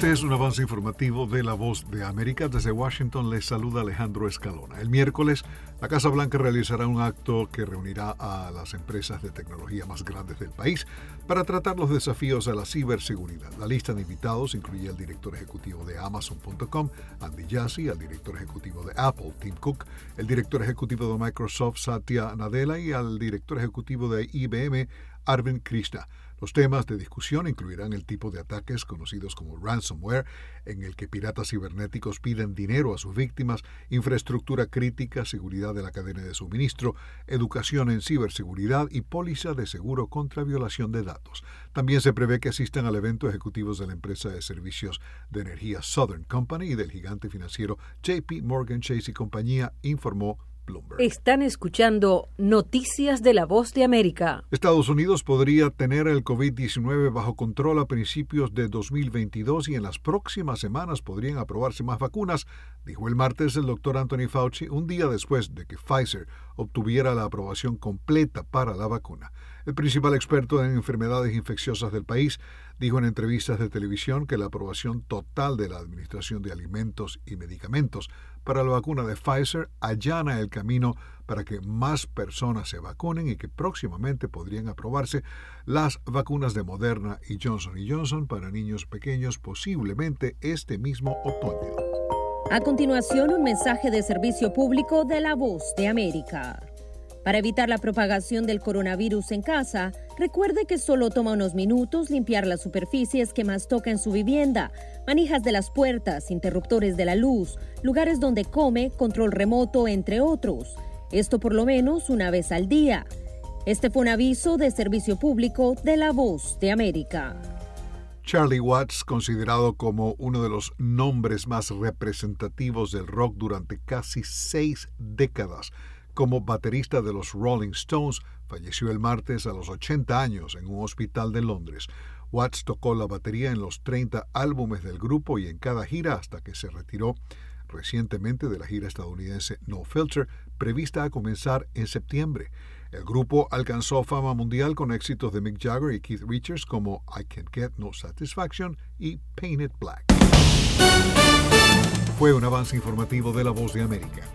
Este es un avance informativo de La Voz de América. Desde Washington les saluda Alejandro Escalona. El miércoles, la Casa Blanca realizará un acto que reunirá a las empresas de tecnología más grandes del país para tratar los desafíos de la ciberseguridad. La lista de invitados incluye al director ejecutivo de Amazon.com, Andy Jassy, al director ejecutivo de Apple, Tim Cook, el director ejecutivo de Microsoft, Satya Nadella, y al director ejecutivo de IBM, Arvind Krishna. Los temas de discusión incluirán el tipo de ataques conocidos como ransomware, en el que piratas cibernéticos piden dinero a sus víctimas, infraestructura crítica, seguridad de la cadena de suministro, educación en ciberseguridad y póliza de seguro contra violación de datos. También se prevé que asistan al evento ejecutivos de la empresa de servicios de energía Southern Company y del gigante financiero JP Morgan Chase y compañía, informó están escuchando Noticias de la Voz de América. Estados Unidos podría tener el COVID-19 bajo control a principios de 2022 y en las próximas semanas podrían aprobarse más vacunas, dijo el martes el doctor Anthony Fauci un día después de que Pfizer obtuviera la aprobación completa para la vacuna. El principal experto en enfermedades infecciosas del país dijo en entrevistas de televisión que la aprobación total de la Administración de Alimentos y Medicamentos para la vacuna de Pfizer allana el camino para que más personas se vacunen y que próximamente podrían aprobarse las vacunas de Moderna y Johnson Johnson para niños pequeños posiblemente este mismo otoño. A continuación, un mensaje de servicio público de la voz de América. Para evitar la propagación del coronavirus en casa, recuerde que solo toma unos minutos limpiar las superficies que más toca en su vivienda, manijas de las puertas, interruptores de la luz, lugares donde come, control remoto, entre otros. Esto por lo menos una vez al día. Este fue un aviso de servicio público de La Voz de América. Charlie Watts, considerado como uno de los nombres más representativos del rock durante casi seis décadas, como baterista de los Rolling Stones, falleció el martes a los 80 años en un hospital de Londres. Watts tocó la batería en los 30 álbumes del grupo y en cada gira hasta que se retiró recientemente de la gira estadounidense No Filter, prevista a comenzar en septiembre. El grupo alcanzó fama mundial con éxitos de Mick Jagger y Keith Richards como I Can't Get No Satisfaction y Painted Black. Fue un avance informativo de La Voz de América.